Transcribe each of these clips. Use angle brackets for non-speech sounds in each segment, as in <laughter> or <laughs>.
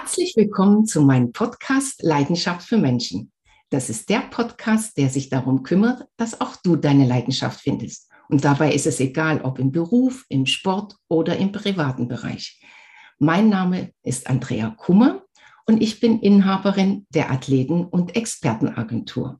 Herzlich willkommen zu meinem Podcast Leidenschaft für Menschen. Das ist der Podcast, der sich darum kümmert, dass auch du deine Leidenschaft findest. Und dabei ist es egal, ob im Beruf, im Sport oder im privaten Bereich. Mein Name ist Andrea Kummer und ich bin Inhaberin der Athleten- und Expertenagentur.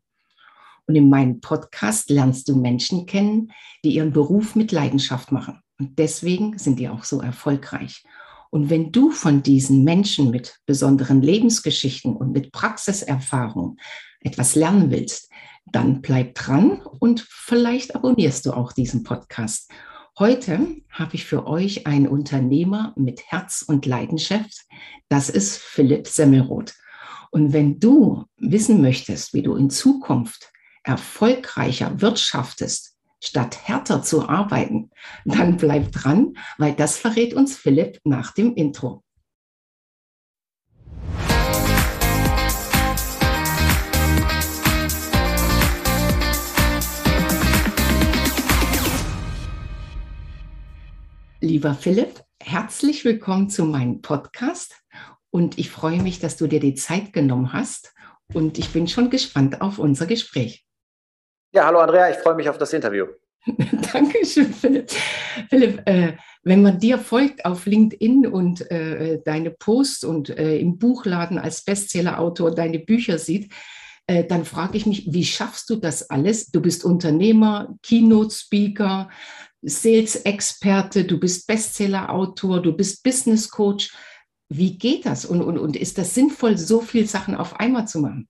Und in meinem Podcast lernst du Menschen kennen, die ihren Beruf mit Leidenschaft machen. Und deswegen sind die auch so erfolgreich. Und wenn du von diesen Menschen mit besonderen Lebensgeschichten und mit Praxiserfahrung etwas lernen willst, dann bleib dran und vielleicht abonnierst du auch diesen Podcast. Heute habe ich für euch einen Unternehmer mit Herz und Leidenschaft. Das ist Philipp Semmelroth. Und wenn du wissen möchtest, wie du in Zukunft erfolgreicher wirtschaftest, statt härter zu arbeiten, dann bleib dran, weil das verrät uns Philipp nach dem Intro. Lieber Philipp, herzlich willkommen zu meinem Podcast und ich freue mich, dass du dir die Zeit genommen hast und ich bin schon gespannt auf unser Gespräch. Ja, hallo Andrea, ich freue mich auf das Interview. <laughs> Dankeschön, Philipp. Philipp, äh, wenn man dir folgt auf LinkedIn und äh, deine Posts und äh, im Buchladen als Bestsellerautor deine Bücher sieht, äh, dann frage ich mich, wie schaffst du das alles? Du bist Unternehmer, Keynote-Speaker, Sales-Experte, du bist Bestsellerautor, du bist Business Coach. Wie geht das? Und, und, und ist das sinnvoll, so viele Sachen auf einmal zu machen?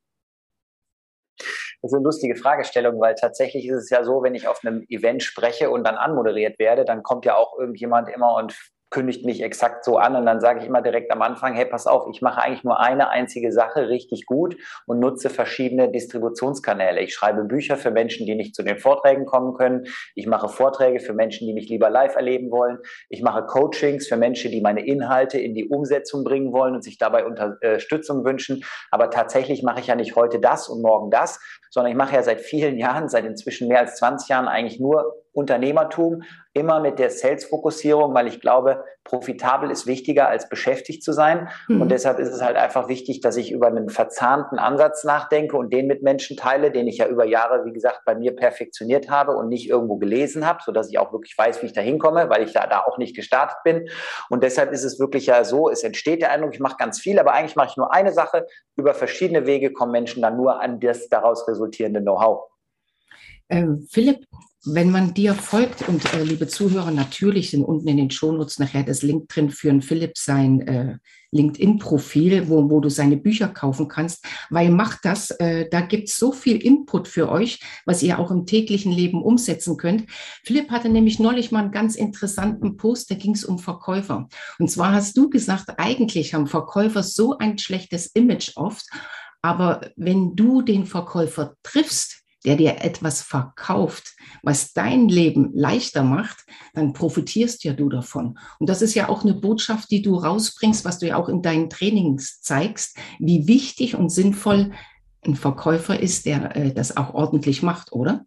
Das ist eine lustige Fragestellung, weil tatsächlich ist es ja so, wenn ich auf einem Event spreche und dann anmoderiert werde, dann kommt ja auch irgendjemand immer und kündigt mich exakt so an und dann sage ich immer direkt am Anfang, hey, pass auf, ich mache eigentlich nur eine einzige Sache richtig gut und nutze verschiedene Distributionskanäle. Ich schreibe Bücher für Menschen, die nicht zu den Vorträgen kommen können. Ich mache Vorträge für Menschen, die mich lieber live erleben wollen. Ich mache Coachings für Menschen, die meine Inhalte in die Umsetzung bringen wollen und sich dabei Unterstützung wünschen. Aber tatsächlich mache ich ja nicht heute das und morgen das, sondern ich mache ja seit vielen <laughs> Jahren, seit inzwischen mehr als 20 Jahren eigentlich nur Unternehmertum, immer mit der Sales-Fokussierung, weil ich glaube, profitabel ist wichtiger als beschäftigt zu sein. Mhm. Und deshalb ist es halt einfach wichtig, dass ich über einen verzahnten Ansatz nachdenke und den mit Menschen teile, den ich ja über Jahre, wie gesagt, bei mir perfektioniert habe und nicht irgendwo gelesen habe, sodass ich auch wirklich weiß, wie ich da hinkomme, weil ich da, da auch nicht gestartet bin. Und deshalb ist es wirklich ja so, es entsteht der Eindruck, ich mache ganz viel, aber eigentlich mache ich nur eine Sache. Über verschiedene Wege kommen Menschen dann nur an das daraus resultierende Know-how. Ähm, Philipp, wenn man dir folgt und äh, liebe Zuhörer, natürlich sind unten in den Shownotes nachher das Link drin für ein Philipp sein äh, LinkedIn-Profil, wo, wo du seine Bücher kaufen kannst, weil macht das, äh, da gibt es so viel Input für euch, was ihr auch im täglichen Leben umsetzen könnt. Philipp hatte nämlich neulich mal einen ganz interessanten Post, da ging es um Verkäufer. Und zwar hast du gesagt, eigentlich haben Verkäufer so ein schlechtes Image oft, aber wenn du den Verkäufer triffst, der dir etwas verkauft, was dein Leben leichter macht, dann profitierst ja du davon. Und das ist ja auch eine Botschaft, die du rausbringst, was du ja auch in deinen Trainings zeigst, wie wichtig und sinnvoll ein Verkäufer ist, der äh, das auch ordentlich macht, oder?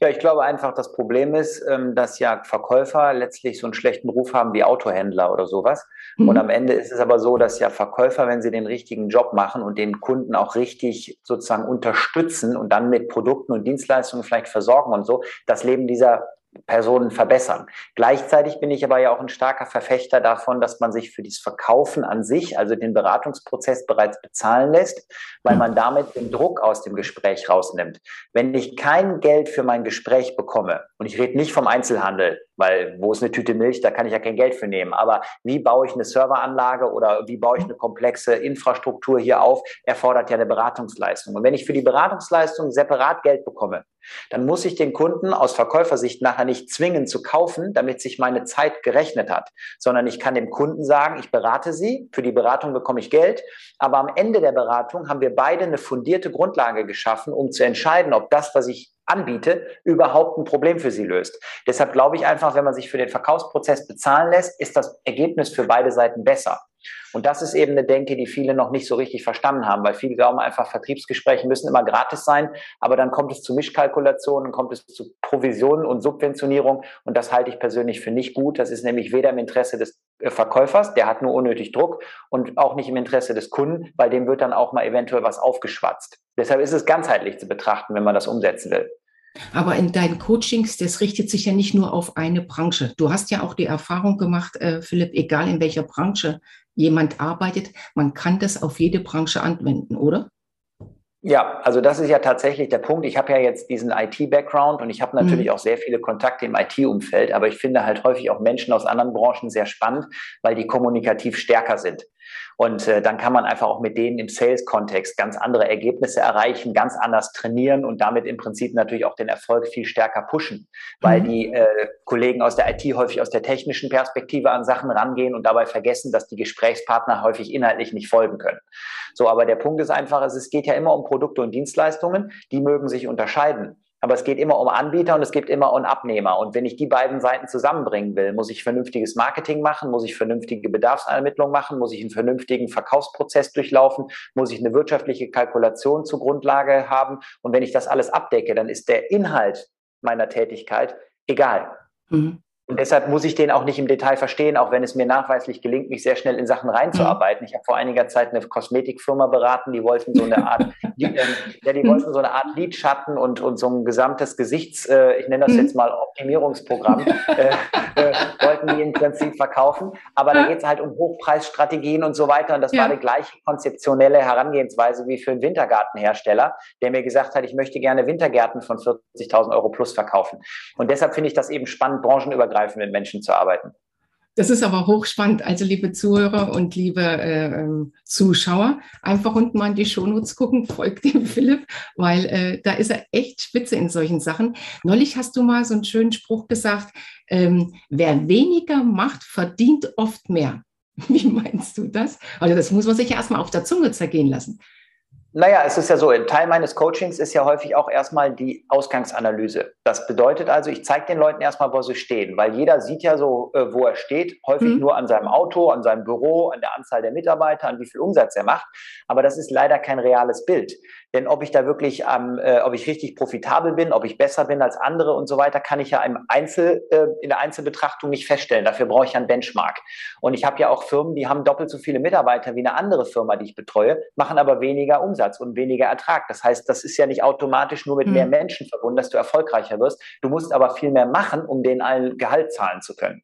Ja, ich glaube einfach, das Problem ist, ähm, dass ja Verkäufer letztlich so einen schlechten Ruf haben wie Autohändler oder sowas. Mhm. Und am Ende ist es aber so, dass ja Verkäufer, wenn sie den richtigen Job machen und den Kunden auch richtig sozusagen unterstützen und dann mit Produkten und Dienstleistungen vielleicht versorgen und so, das Leben dieser Personen verbessern. Gleichzeitig bin ich aber ja auch ein starker Verfechter davon, dass man sich für das Verkaufen an sich, also den Beratungsprozess bereits bezahlen lässt, weil man damit den Druck aus dem Gespräch rausnimmt. Wenn ich kein Geld für mein Gespräch bekomme, und ich rede nicht vom Einzelhandel, weil wo ist eine Tüte Milch, da kann ich ja kein Geld für nehmen. Aber wie baue ich eine Serveranlage oder wie baue ich eine komplexe Infrastruktur hier auf, erfordert ja eine Beratungsleistung. Und wenn ich für die Beratungsleistung separat Geld bekomme, dann muss ich den Kunden aus Verkäufersicht nachher nicht zwingen zu kaufen, damit sich meine Zeit gerechnet hat, sondern ich kann dem Kunden sagen, ich berate Sie, für die Beratung bekomme ich Geld, aber am Ende der Beratung haben wir beide eine fundierte Grundlage geschaffen, um zu entscheiden, ob das, was ich anbiete, überhaupt ein Problem für sie löst. Deshalb glaube ich einfach, wenn man sich für den Verkaufsprozess bezahlen lässt, ist das Ergebnis für beide Seiten besser. Und das ist eben eine Denke, die viele noch nicht so richtig verstanden haben, weil viele glauben einfach, Vertriebsgespräche müssen immer gratis sein, aber dann kommt es zu Mischkalkulationen, kommt es zu Provisionen und Subventionierung und das halte ich persönlich für nicht gut. Das ist nämlich weder im Interesse des äh, Verkäufers, der hat nur unnötig Druck und auch nicht im Interesse des Kunden, weil dem wird dann auch mal eventuell was aufgeschwatzt. Deshalb ist es ganzheitlich zu betrachten, wenn man das umsetzen will. Aber in deinen Coachings, das richtet sich ja nicht nur auf eine Branche. Du hast ja auch die Erfahrung gemacht, äh, Philipp, egal in welcher Branche jemand arbeitet, man kann das auf jede Branche anwenden, oder? Ja, also das ist ja tatsächlich der Punkt. Ich habe ja jetzt diesen IT-Background und ich habe natürlich mhm. auch sehr viele Kontakte im IT-Umfeld, aber ich finde halt häufig auch Menschen aus anderen Branchen sehr spannend, weil die kommunikativ stärker sind. Und äh, dann kann man einfach auch mit denen im Sales-Kontext ganz andere Ergebnisse erreichen, ganz anders trainieren und damit im Prinzip natürlich auch den Erfolg viel stärker pushen, weil mhm. die äh, Kollegen aus der IT häufig aus der technischen Perspektive an Sachen rangehen und dabei vergessen, dass die Gesprächspartner häufig inhaltlich nicht folgen können. So, aber der Punkt ist einfach, es geht ja immer um Produkte und Dienstleistungen, die mögen sich unterscheiden. Aber es geht immer um Anbieter und es geht immer um Abnehmer. Und wenn ich die beiden Seiten zusammenbringen will, muss ich vernünftiges Marketing machen, muss ich vernünftige Bedarfsermittlung machen, muss ich einen vernünftigen Verkaufsprozess durchlaufen, muss ich eine wirtschaftliche Kalkulation zur Grundlage haben. Und wenn ich das alles abdecke, dann ist der Inhalt meiner Tätigkeit egal. Mhm. Und deshalb muss ich den auch nicht im Detail verstehen, auch wenn es mir nachweislich gelingt, mich sehr schnell in Sachen reinzuarbeiten. Mhm. Ich habe vor einiger Zeit eine Kosmetikfirma beraten, die wollten so eine Art, die, äh, ja, die wollten so eine Art Lidschatten und, und so ein gesamtes Gesichts, äh, ich nenne das mhm. jetzt mal Optimierungsprogramm, äh, äh, wollten die im Prinzip verkaufen. Aber da geht es halt um Hochpreisstrategien und so weiter. Und das ja. war die gleiche konzeptionelle Herangehensweise wie für einen Wintergartenhersteller, der mir gesagt hat, ich möchte gerne Wintergärten von 40.000 Euro plus verkaufen. Und deshalb finde ich das eben spannend, branchenübergreifend übergreifend Menschen zu arbeiten. Das ist aber hochspannend. Also liebe Zuhörer und liebe äh, ähm, Zuschauer, einfach unten mal in die Shownotes gucken, folgt dem <laughs> Philipp, weil äh, da ist er echt spitze in solchen Sachen. Neulich hast du mal so einen schönen Spruch gesagt, ähm, wer weniger macht, verdient oft mehr. <laughs> Wie meinst du das? Also das muss man sich ja erstmal auf der Zunge zergehen lassen. Naja, es ist ja so, ein Teil meines Coachings ist ja häufig auch erstmal die Ausgangsanalyse. Das bedeutet also, ich zeige den Leuten erstmal, wo sie stehen, weil jeder sieht ja so, äh, wo er steht, häufig mhm. nur an seinem Auto, an seinem Büro, an der Anzahl der Mitarbeiter, an wie viel Umsatz er macht. Aber das ist leider kein reales Bild. Denn ob ich da wirklich, ähm, äh, ob ich richtig profitabel bin, ob ich besser bin als andere und so weiter, kann ich ja im Einzel, äh, in der Einzelbetrachtung nicht feststellen. Dafür brauche ich einen Benchmark. Und ich habe ja auch Firmen, die haben doppelt so viele Mitarbeiter wie eine andere Firma, die ich betreue, machen aber weniger Umsatz und weniger Ertrag. Das heißt, das ist ja nicht automatisch nur mit mhm. mehr Menschen verbunden, dass du erfolgreicher wirst. Du musst aber viel mehr machen, um denen allen Gehalt zahlen zu können.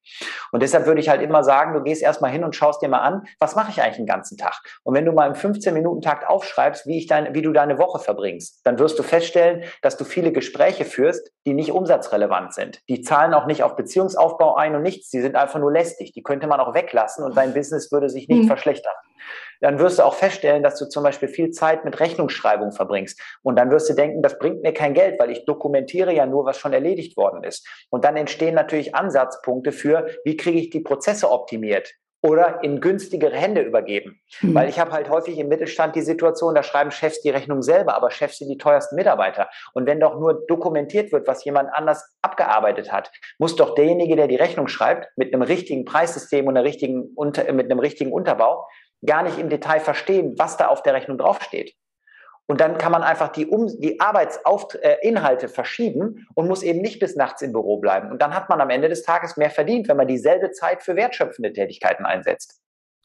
Und deshalb würde ich halt immer sagen, du gehst erstmal hin und schaust dir mal an, was mache ich eigentlich den ganzen Tag? Und wenn du mal im 15-Minuten-Takt aufschreibst, wie ich dein, wie du deine Woche verbringst, dann wirst du feststellen, dass du viele Gespräche führst, die nicht umsatzrelevant sind. Die zahlen auch nicht auf Beziehungsaufbau ein und nichts. Die sind einfach nur lästig. Die könnte man auch weglassen und dein Business würde sich nicht mhm. verschlechtern. Dann wirst du auch feststellen, dass du zum Beispiel viel Zeit mit Rechnungsschreibung verbringst. Und dann wirst du denken, das bringt mir kein Geld, weil ich dokumentiere ja nur, was schon erledigt worden ist. Und dann entstehen natürlich Ansatzpunkte für, wie kriege ich die Prozesse optimiert? Oder in günstigere Hände übergeben. Mhm. Weil ich habe halt häufig im Mittelstand die Situation, da schreiben Chefs die Rechnung selber, aber Chefs sind die teuersten Mitarbeiter. Und wenn doch nur dokumentiert wird, was jemand anders abgearbeitet hat, muss doch derjenige, der die Rechnung schreibt, mit einem richtigen Preissystem und einer richtigen, mit einem richtigen Unterbau, gar nicht im Detail verstehen, was da auf der Rechnung draufsteht. Und dann kann man einfach die, um die Arbeitsinhalte äh, verschieben und muss eben nicht bis nachts im Büro bleiben. Und dann hat man am Ende des Tages mehr verdient, wenn man dieselbe Zeit für wertschöpfende Tätigkeiten einsetzt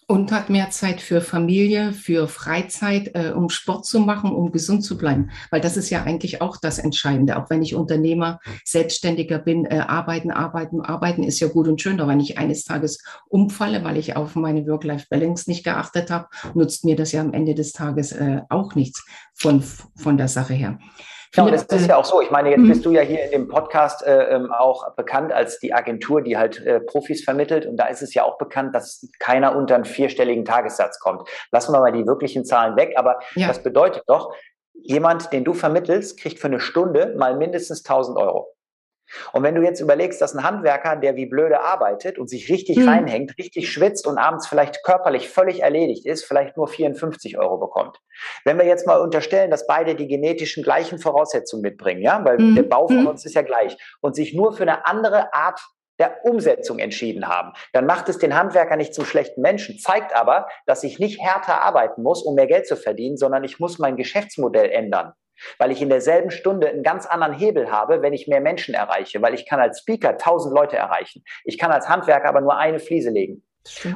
und hat mehr Zeit für Familie, für Freizeit, äh, um Sport zu machen, um gesund zu bleiben. Weil das ist ja eigentlich auch das Entscheidende. Auch wenn ich Unternehmer, Selbstständiger bin, äh, arbeiten, arbeiten, arbeiten ist ja gut und schön. Aber wenn ich eines Tages umfalle, weil ich auf meine Work-Life-Balance nicht geachtet habe, nutzt mir das ja am Ende des Tages äh, auch nichts von, von der Sache her. Ja, und das ist ja auch so. Ich meine, jetzt mhm. bist du ja hier in dem Podcast äh, ähm, auch bekannt als die Agentur, die halt äh, Profis vermittelt. Und da ist es ja auch bekannt, dass keiner unter einen vierstelligen Tagessatz kommt. Lassen wir mal die wirklichen Zahlen weg. Aber ja. das bedeutet doch, jemand, den du vermittelst, kriegt für eine Stunde mal mindestens 1000 Euro. Und wenn du jetzt überlegst, dass ein Handwerker, der wie blöde arbeitet und sich richtig mhm. reinhängt, richtig schwitzt und abends vielleicht körperlich völlig erledigt ist, vielleicht nur 54 Euro bekommt. Wenn wir jetzt mal unterstellen, dass beide die genetischen gleichen Voraussetzungen mitbringen, ja, weil mhm. der Bau von hm. uns ist ja gleich und sich nur für eine andere Art der Umsetzung entschieden haben. Dann macht es den Handwerker nicht zum schlechten Menschen, zeigt aber, dass ich nicht härter arbeiten muss, um mehr Geld zu verdienen, sondern ich muss mein Geschäftsmodell ändern. Weil ich in derselben Stunde einen ganz anderen Hebel habe, wenn ich mehr Menschen erreiche, weil ich kann als Speaker tausend Leute erreichen. Ich kann als Handwerker aber nur eine Fliese legen.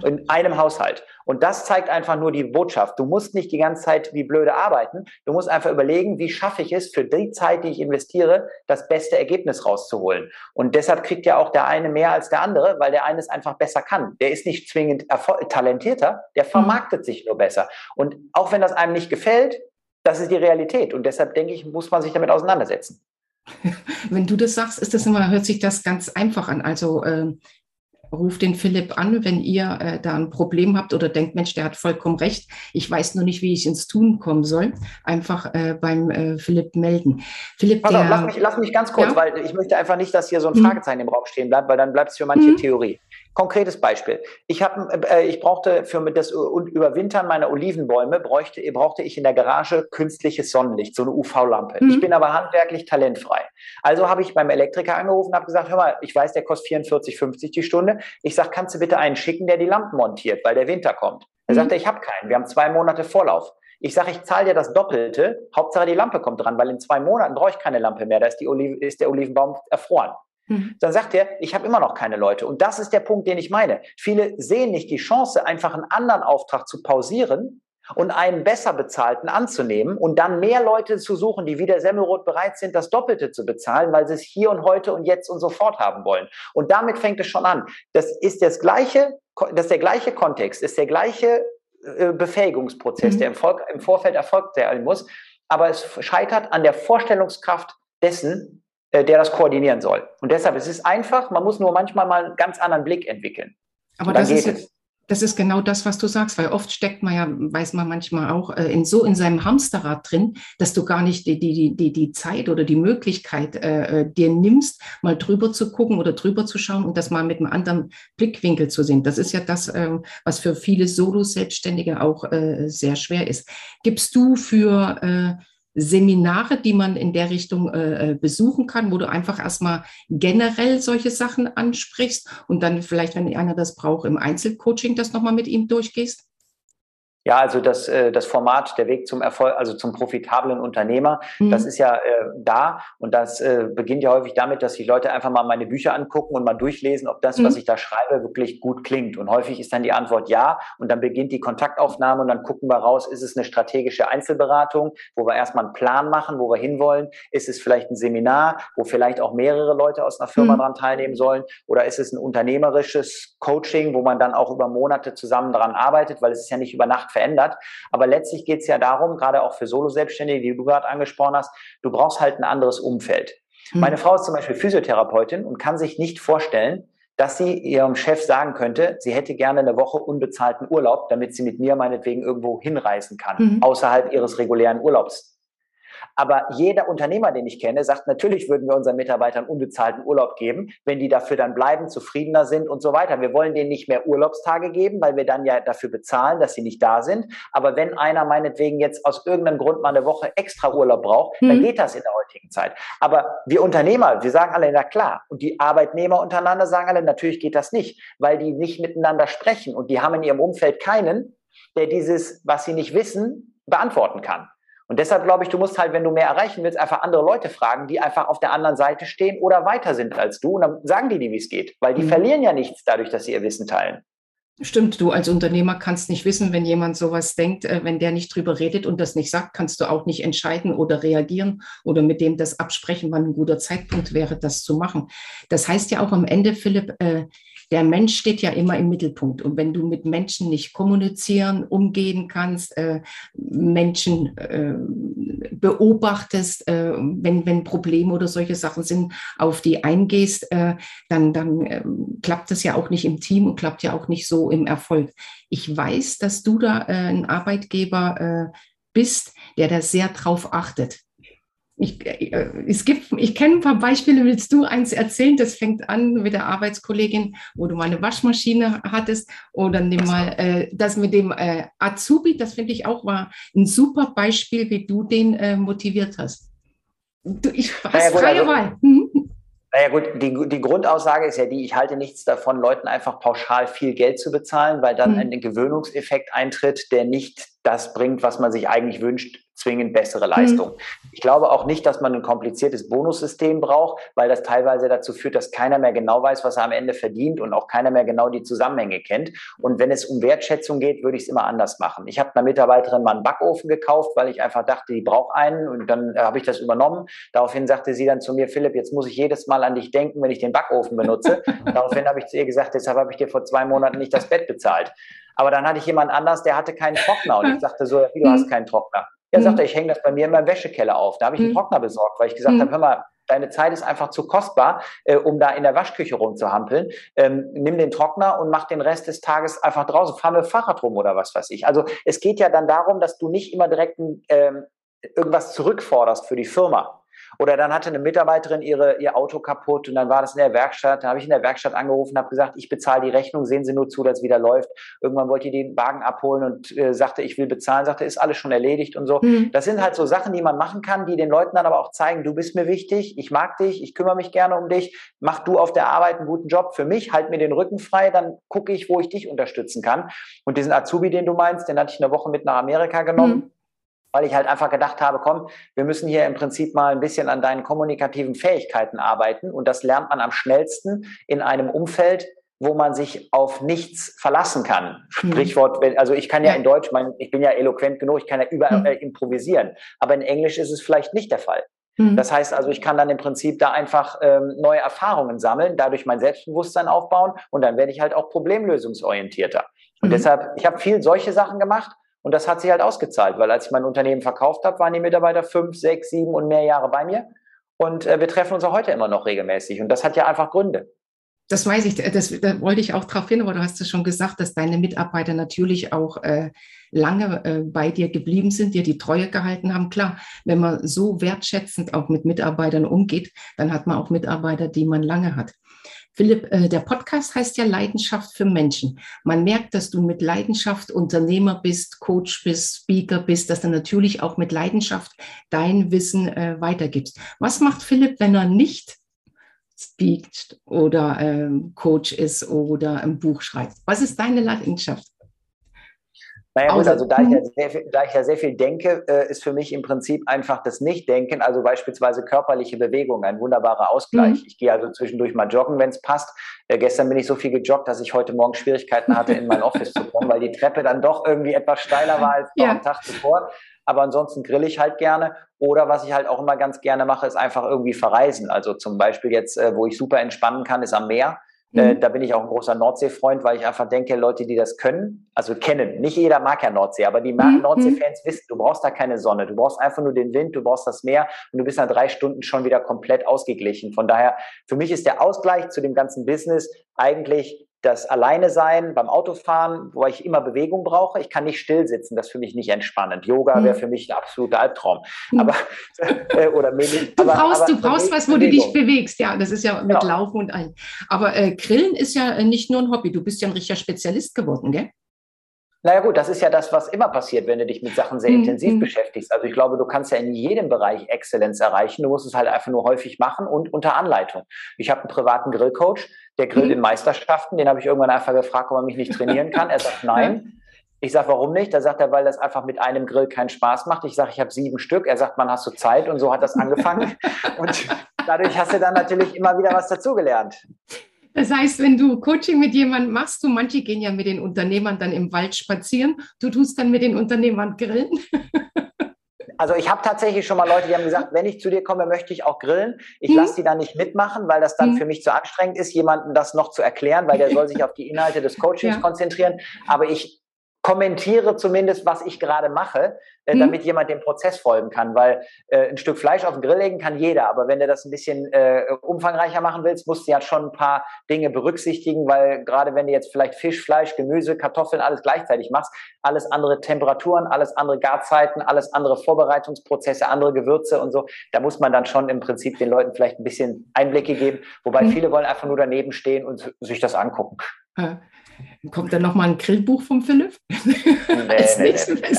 In einem Haushalt. Und das zeigt einfach nur die Botschaft. Du musst nicht die ganze Zeit wie blöde arbeiten. Du musst einfach überlegen, wie schaffe ich es für die Zeit, die ich investiere, das beste Ergebnis rauszuholen. Und deshalb kriegt ja auch der eine mehr als der andere, weil der eine es einfach besser kann. Der ist nicht zwingend talentierter, der mhm. vermarktet sich nur besser. Und auch wenn das einem nicht gefällt, das ist die Realität. Und deshalb denke ich, muss man sich damit auseinandersetzen. <laughs> Wenn du das sagst, ist das immer, hört sich das ganz einfach an. Also äh, ruft den Philipp an, wenn ihr äh, da ein Problem habt oder denkt, Mensch, der hat vollkommen recht. Ich weiß nur nicht, wie ich ins Tun kommen soll. Einfach äh, beim äh, Philipp melden. Philipp, Pass der, auf, lass mich, lass mich ganz kurz, ja? weil ich möchte einfach nicht, dass hier so ein hm. Fragezeichen hm. im Raum stehen bleibt, weil dann bleibt es für manche hm. Theorie. Konkretes Beispiel. Ich, hab, äh, ich brauchte für das Überwintern meiner Olivenbäume bräuchte, brauchte ich in der Garage künstliches Sonnenlicht, so eine UV-Lampe. Mhm. Ich bin aber handwerklich talentfrei. Also habe ich beim Elektriker angerufen und habe gesagt, hör mal, ich weiß, der kostet 44,50 die Stunde. Ich sage, kannst du bitte einen schicken, der die Lampen montiert, weil der Winter kommt. Er mhm. sagte, ich habe keinen. Wir haben zwei Monate Vorlauf. Ich sage, ich zahle dir das Doppelte. Hauptsache die Lampe kommt dran, weil in zwei Monaten brauche ich keine Lampe mehr. Da ist, die Olive, ist der Olivenbaum erfroren. Mhm. Dann sagt er, ich habe immer noch keine Leute. Und das ist der Punkt, den ich meine. Viele sehen nicht die Chance, einfach einen anderen Auftrag zu pausieren und einen besser bezahlten anzunehmen und dann mehr Leute zu suchen, die wie der Semmelrot bereit sind, das Doppelte zu bezahlen, weil sie es hier und heute und jetzt und sofort haben wollen. Und damit fängt es schon an. Das ist das gleiche, das ist der gleiche Kontext, ist der gleiche äh, Befähigungsprozess, mhm. der im, Volk, im Vorfeld erfolgt sein muss. Aber es scheitert an der Vorstellungskraft dessen, der das koordinieren soll. Und deshalb es ist es einfach, man muss nur manchmal mal einen ganz anderen Blick entwickeln. Aber das ist, das ist genau das, was du sagst, weil oft steckt man ja, weiß man manchmal auch, äh, in so in seinem Hamsterrad drin, dass du gar nicht die, die, die, die Zeit oder die Möglichkeit äh, äh, dir nimmst, mal drüber zu gucken oder drüber zu schauen und das mal mit einem anderen Blickwinkel zu sehen. Das ist ja das, äh, was für viele Solo-Selbstständige auch äh, sehr schwer ist. Gibst du für äh, Seminare, die man in der Richtung äh, äh, besuchen kann, wo du einfach erstmal generell solche Sachen ansprichst und dann vielleicht, wenn einer das braucht, im Einzelcoaching das nochmal mit ihm durchgehst? Ja, also das, äh, das Format, der Weg zum Erfolg, also zum profitablen Unternehmer, mhm. das ist ja äh, da und das äh, beginnt ja häufig damit, dass sich Leute einfach mal meine Bücher angucken und mal durchlesen, ob das, mhm. was ich da schreibe, wirklich gut klingt. Und häufig ist dann die Antwort ja und dann beginnt die Kontaktaufnahme und dann gucken wir raus, ist es eine strategische Einzelberatung, wo wir erstmal einen Plan machen, wo wir hinwollen? Ist es vielleicht ein Seminar, wo vielleicht auch mehrere Leute aus einer Firma mhm. dran teilnehmen sollen? Oder ist es ein unternehmerisches Coaching, wo man dann auch über Monate zusammen dran arbeitet, weil es ist ja nicht über Nacht verändert. Aber letztlich geht es ja darum, gerade auch für Solo-Selbstständige, die du gerade angesprochen hast, du brauchst halt ein anderes Umfeld. Hm. Meine Frau ist zum Beispiel Physiotherapeutin und kann sich nicht vorstellen, dass sie ihrem Chef sagen könnte, sie hätte gerne eine Woche unbezahlten Urlaub, damit sie mit mir meinetwegen irgendwo hinreisen kann, mhm. außerhalb ihres regulären Urlaubs. Aber jeder Unternehmer, den ich kenne, sagt, natürlich würden wir unseren Mitarbeitern unbezahlten Urlaub geben, wenn die dafür dann bleiben, zufriedener sind und so weiter. Wir wollen denen nicht mehr Urlaubstage geben, weil wir dann ja dafür bezahlen, dass sie nicht da sind. Aber wenn einer meinetwegen jetzt aus irgendeinem Grund mal eine Woche extra Urlaub braucht, mhm. dann geht das in der heutigen Zeit. Aber wir Unternehmer, wir sagen alle, na klar. Und die Arbeitnehmer untereinander sagen alle, natürlich geht das nicht, weil die nicht miteinander sprechen und die haben in ihrem Umfeld keinen, der dieses, was sie nicht wissen, beantworten kann. Und deshalb glaube ich, du musst halt, wenn du mehr erreichen willst, einfach andere Leute fragen, die einfach auf der anderen Seite stehen oder weiter sind als du. Und dann sagen die dir, wie es geht. Weil die mhm. verlieren ja nichts dadurch, dass sie ihr Wissen teilen. Stimmt, du als Unternehmer kannst nicht wissen, wenn jemand sowas denkt, äh, wenn der nicht drüber redet und das nicht sagt, kannst du auch nicht entscheiden oder reagieren oder mit dem das absprechen, wann ein guter Zeitpunkt wäre, das zu machen. Das heißt ja auch am Ende, Philipp, äh, der Mensch steht ja immer im Mittelpunkt. Und wenn du mit Menschen nicht kommunizieren, umgehen kannst, äh, Menschen äh, beobachtest, äh, wenn, wenn Probleme oder solche Sachen sind, auf die eingehst, äh, dann, dann äh, klappt das ja auch nicht im Team und klappt ja auch nicht so im Erfolg. Ich weiß, dass du da äh, ein Arbeitgeber bist, der da sehr drauf achtet ich, äh, es gibt, ich kenne ein paar Beispiele, willst du eins erzählen? Das fängt an mit der Arbeitskollegin, wo du mal eine Waschmaschine hattest oder nimm mal äh, das mit dem äh, Azubi, das finde ich auch war ein super Beispiel, wie du den äh, motiviert hast. Du, ich hast ja, freie also, Wahl. Mhm. Naja gut, die, die Grundaussage ist ja die, ich halte nichts davon, Leuten einfach pauschal viel Geld zu bezahlen, weil dann mhm. ein Gewöhnungseffekt eintritt, der nicht das bringt, was man sich eigentlich wünscht, zwingend bessere Leistung. Mhm. Ich glaube auch nicht, dass man ein kompliziertes Bonussystem braucht, weil das teilweise dazu führt, dass keiner mehr genau weiß, was er am Ende verdient und auch keiner mehr genau die Zusammenhänge kennt. Und wenn es um Wertschätzung geht, würde ich es immer anders machen. Ich habe einer Mitarbeiterin mal einen Backofen gekauft, weil ich einfach dachte, die braucht einen und dann äh, habe ich das übernommen. Daraufhin sagte sie dann zu mir, Philipp, jetzt muss ich jedes Mal an dich denken, wenn ich den Backofen benutze. <laughs> Daraufhin habe ich zu ihr gesagt, deshalb habe ich dir vor zwei Monaten nicht das Bett bezahlt. Aber dann hatte ich jemand anders, der hatte keinen Trockner und ich <laughs> sagte so, wie, du hast keinen Trockner. Ja, mhm. sagt er, ich hänge das bei mir in meinem Wäschekeller auf. Da habe ich einen mhm. Trockner besorgt, weil ich gesagt mhm. habe, hör mal, deine Zeit ist einfach zu kostbar, äh, um da in der Waschküche rumzuhampeln. Ähm, nimm den Trockner und mach den Rest des Tages einfach draußen. Fahr mit dem Fahrrad rum oder was weiß ich. Also es geht ja dann darum, dass du nicht immer direkt ähm, irgendwas zurückforderst für die Firma. Oder dann hatte eine Mitarbeiterin ihre, ihr Auto kaputt und dann war das in der Werkstatt. Da habe ich in der Werkstatt angerufen, habe gesagt, ich bezahle die Rechnung, sehen Sie nur zu, dass es wieder läuft. Irgendwann wollte ich den Wagen abholen und äh, sagte, ich will bezahlen, sagte, ist alles schon erledigt und so. Mhm. Das sind halt so Sachen, die man machen kann, die den Leuten dann aber auch zeigen, du bist mir wichtig, ich mag dich, ich kümmere mich gerne um dich, mach du auf der Arbeit einen guten Job für mich, halt mir den Rücken frei, dann gucke ich, wo ich dich unterstützen kann. Und diesen Azubi, den du meinst, den hatte ich eine Woche mit nach Amerika genommen. Mhm weil ich halt einfach gedacht habe, komm, wir müssen hier im Prinzip mal ein bisschen an deinen kommunikativen Fähigkeiten arbeiten und das lernt man am schnellsten in einem Umfeld, wo man sich auf nichts verlassen kann. Mhm. Sprichwort, also ich kann ja, in Deutsch, mein, ich bin ja eloquent genug, ich kann ja überall mhm. äh, improvisieren, aber in Englisch ist es vielleicht nicht der Fall. Mhm. Das heißt also, ich kann dann im Prinzip da einfach ähm, neue Erfahrungen sammeln, dadurch mein Selbstbewusstsein aufbauen und dann werde ich halt auch problemlösungsorientierter. Und mhm. deshalb, ich habe viel solche Sachen gemacht und das hat sich halt ausgezahlt, weil als ich mein Unternehmen verkauft habe, waren die Mitarbeiter fünf, sechs, sieben und mehr Jahre bei mir. Und äh, wir treffen uns auch heute immer noch regelmäßig. Und das hat ja einfach Gründe. Das weiß ich, das, da wollte ich auch darauf hin, aber du hast es schon gesagt, dass deine Mitarbeiter natürlich auch äh, lange äh, bei dir geblieben sind, dir die Treue gehalten haben. Klar, wenn man so wertschätzend auch mit Mitarbeitern umgeht, dann hat man auch Mitarbeiter, die man lange hat. Philipp, äh, der Podcast heißt ja Leidenschaft für Menschen. Man merkt, dass du mit Leidenschaft Unternehmer bist, Coach bist, Speaker bist, dass du natürlich auch mit Leidenschaft dein Wissen äh, weitergibst. Was macht Philipp, wenn er nicht speakt oder ähm, Coach ist oder ein Buch schreibt? Was ist deine Leidenschaft? Naja, gut, also da ich, ja mhm. sehr viel, da ich ja sehr viel denke, äh, ist für mich im Prinzip einfach das Nichtdenken, also beispielsweise körperliche Bewegung, ein wunderbarer Ausgleich. Mhm. Ich gehe also zwischendurch mal joggen, wenn es passt. Äh, gestern bin ich so viel gejoggt, dass ich heute Morgen Schwierigkeiten hatte, in mein Office zu kommen, weil die Treppe dann doch irgendwie etwas steiler war als ja. am Tag zuvor. Aber ansonsten grill ich halt gerne. Oder was ich halt auch immer ganz gerne mache, ist einfach irgendwie verreisen. Also zum Beispiel jetzt, äh, wo ich super entspannen kann, ist am Meer. Äh, mhm. da bin ich auch ein großer Nordseefreund, weil ich einfach denke, Leute, die das können, also kennen, nicht jeder mag ja Nordsee, aber die mhm. Nordsee-Fans wissen, du brauchst da keine Sonne, du brauchst einfach nur den Wind, du brauchst das Meer und du bist nach drei Stunden schon wieder komplett ausgeglichen. Von daher, für mich ist der Ausgleich zu dem ganzen Business eigentlich das Alleine sein beim Autofahren, wo ich immer Bewegung brauche. Ich kann nicht still sitzen, das ist für mich nicht entspannend. Yoga wäre hm. für mich ein absoluter Albtraum. Hm. Aber äh, oder Du aber, brauchst, aber du brauchst was, wo Bewegung. du dich bewegst. Ja, das ist ja mit genau. Laufen und ein. Aber äh, Grillen ist ja äh, nicht nur ein Hobby. Du bist ja ein richtiger Spezialist geworden, gell? Naja gut, das ist ja das, was immer passiert, wenn du dich mit Sachen sehr mhm. intensiv beschäftigst. Also ich glaube, du kannst ja in jedem Bereich Exzellenz erreichen. Du musst es halt einfach nur häufig machen und unter Anleitung. Ich habe einen privaten Grillcoach, der grillt mhm. in Meisterschaften. Den habe ich irgendwann einfach gefragt, ob er mich nicht trainieren kann. Er sagt <laughs> nein. Ich sage, warum nicht? Da sagt er, weil das einfach mit einem Grill keinen Spaß macht. Ich sage, ich habe sieben Stück. Er sagt, man hast du Zeit und so hat das angefangen. <laughs> und dadurch hast du dann natürlich immer wieder was dazugelernt. Das heißt, wenn du Coaching mit jemandem machst, du manche gehen ja mit den Unternehmern dann im Wald spazieren, du tust dann mit den Unternehmern grillen. <laughs> Also ich habe tatsächlich schon mal Leute, die haben gesagt, wenn ich zu dir komme, möchte ich auch grillen. Ich hm. lasse die dann nicht mitmachen, weil das dann hm. für mich zu anstrengend ist, jemandem das noch zu erklären, weil der <laughs> soll sich auf die Inhalte des Coachings ja. konzentrieren. Aber ich kommentiere zumindest, was ich gerade mache, äh, mhm. damit jemand dem Prozess folgen kann. Weil äh, ein Stück Fleisch auf den Grill legen kann jeder, aber wenn du das ein bisschen äh, umfangreicher machen willst, musst du ja schon ein paar Dinge berücksichtigen, weil gerade wenn du jetzt vielleicht Fisch, Fleisch, Gemüse, Kartoffeln alles gleichzeitig machst, alles andere Temperaturen, alles andere Garzeiten, alles andere Vorbereitungsprozesse, andere Gewürze und so, da muss man dann schon im Prinzip den Leuten vielleicht ein bisschen Einblicke geben, wobei mhm. viele wollen einfach nur daneben stehen und sich das angucken. Kommt dann nochmal ein Grillbuch vom Philipp? Nee, Als nee, nee.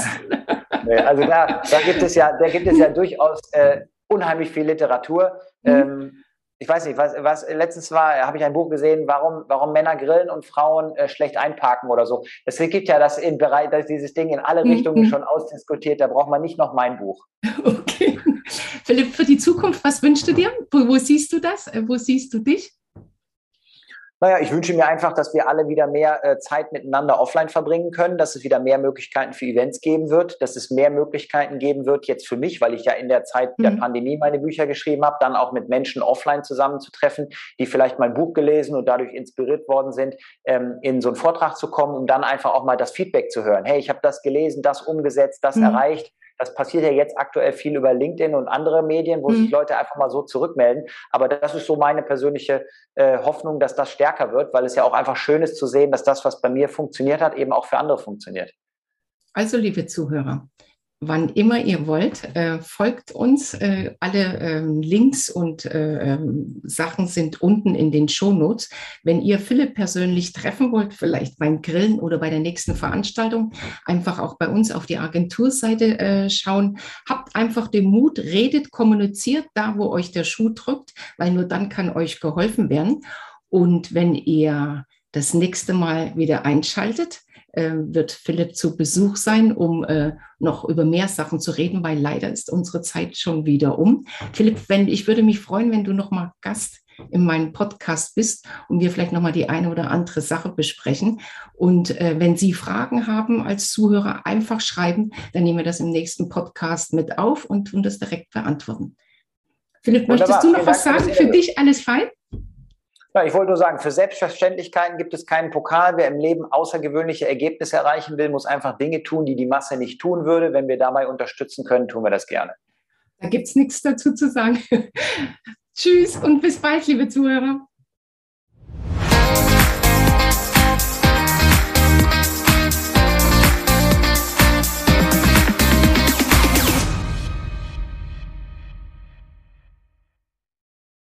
nee, Also da, da gibt es ja, da gibt es ja durchaus äh, unheimlich viel Literatur. Mhm. Ähm, ich weiß nicht, was, was letztens war, habe ich ein Buch gesehen, warum, warum Männer grillen und Frauen äh, schlecht einparken oder so. Es gibt ja das in Bereich, dass dieses Ding in alle mhm. Richtungen mhm. schon ausdiskutiert, da braucht man nicht noch mein Buch. Okay. Philipp, für die Zukunft, was wünschst du dir? Wo, wo siehst du das? Äh, wo siehst du dich? Naja, ich wünsche mir einfach, dass wir alle wieder mehr äh, Zeit miteinander offline verbringen können, dass es wieder mehr Möglichkeiten für Events geben wird, dass es mehr Möglichkeiten geben wird, jetzt für mich, weil ich ja in der Zeit mhm. der Pandemie meine Bücher geschrieben habe, dann auch mit Menschen offline zusammenzutreffen, die vielleicht mein Buch gelesen und dadurch inspiriert worden sind, ähm, in so einen Vortrag zu kommen, um dann einfach auch mal das Feedback zu hören. Hey, ich habe das gelesen, das umgesetzt, das mhm. erreicht das passiert ja jetzt aktuell viel über LinkedIn und andere Medien, wo mhm. sich Leute einfach mal so zurückmelden. Aber das ist so meine persönliche äh, Hoffnung, dass das stärker wird, weil es ja auch einfach schön ist zu sehen, dass das, was bei mir funktioniert hat, eben auch für andere funktioniert. Also, liebe Zuhörer, wann immer ihr wollt. Äh, folgt uns. Äh, alle ähm, Links und äh, ähm, Sachen sind unten in den Shownotes. Wenn ihr Philipp persönlich treffen wollt, vielleicht beim Grillen oder bei der nächsten Veranstaltung, einfach auch bei uns auf die Agenturseite äh, schauen. Habt einfach den Mut, redet, kommuniziert da, wo euch der Schuh drückt, weil nur dann kann euch geholfen werden. Und wenn ihr das nächste Mal wieder einschaltet, äh, wird Philipp zu Besuch sein, um äh, noch über mehr Sachen zu reden, weil leider ist unsere Zeit schon wieder um. Philipp, wenn, ich würde mich freuen, wenn du noch mal Gast in meinem Podcast bist und wir vielleicht noch mal die eine oder andere Sache besprechen. Und äh, wenn Sie Fragen haben als Zuhörer, einfach schreiben, dann nehmen wir das im nächsten Podcast mit auf und tun das direkt beantworten. Philipp, Wunderbar. möchtest du noch Vielen was Dank, sagen? Für dich alles fein? Ja, ich wollte nur sagen, für Selbstverständlichkeiten gibt es keinen Pokal. Wer im Leben außergewöhnliche Ergebnisse erreichen will, muss einfach Dinge tun, die die Masse nicht tun würde. Wenn wir dabei unterstützen können, tun wir das gerne. Da gibt es nichts dazu zu sagen. <laughs> Tschüss und bis bald, liebe Zuhörer.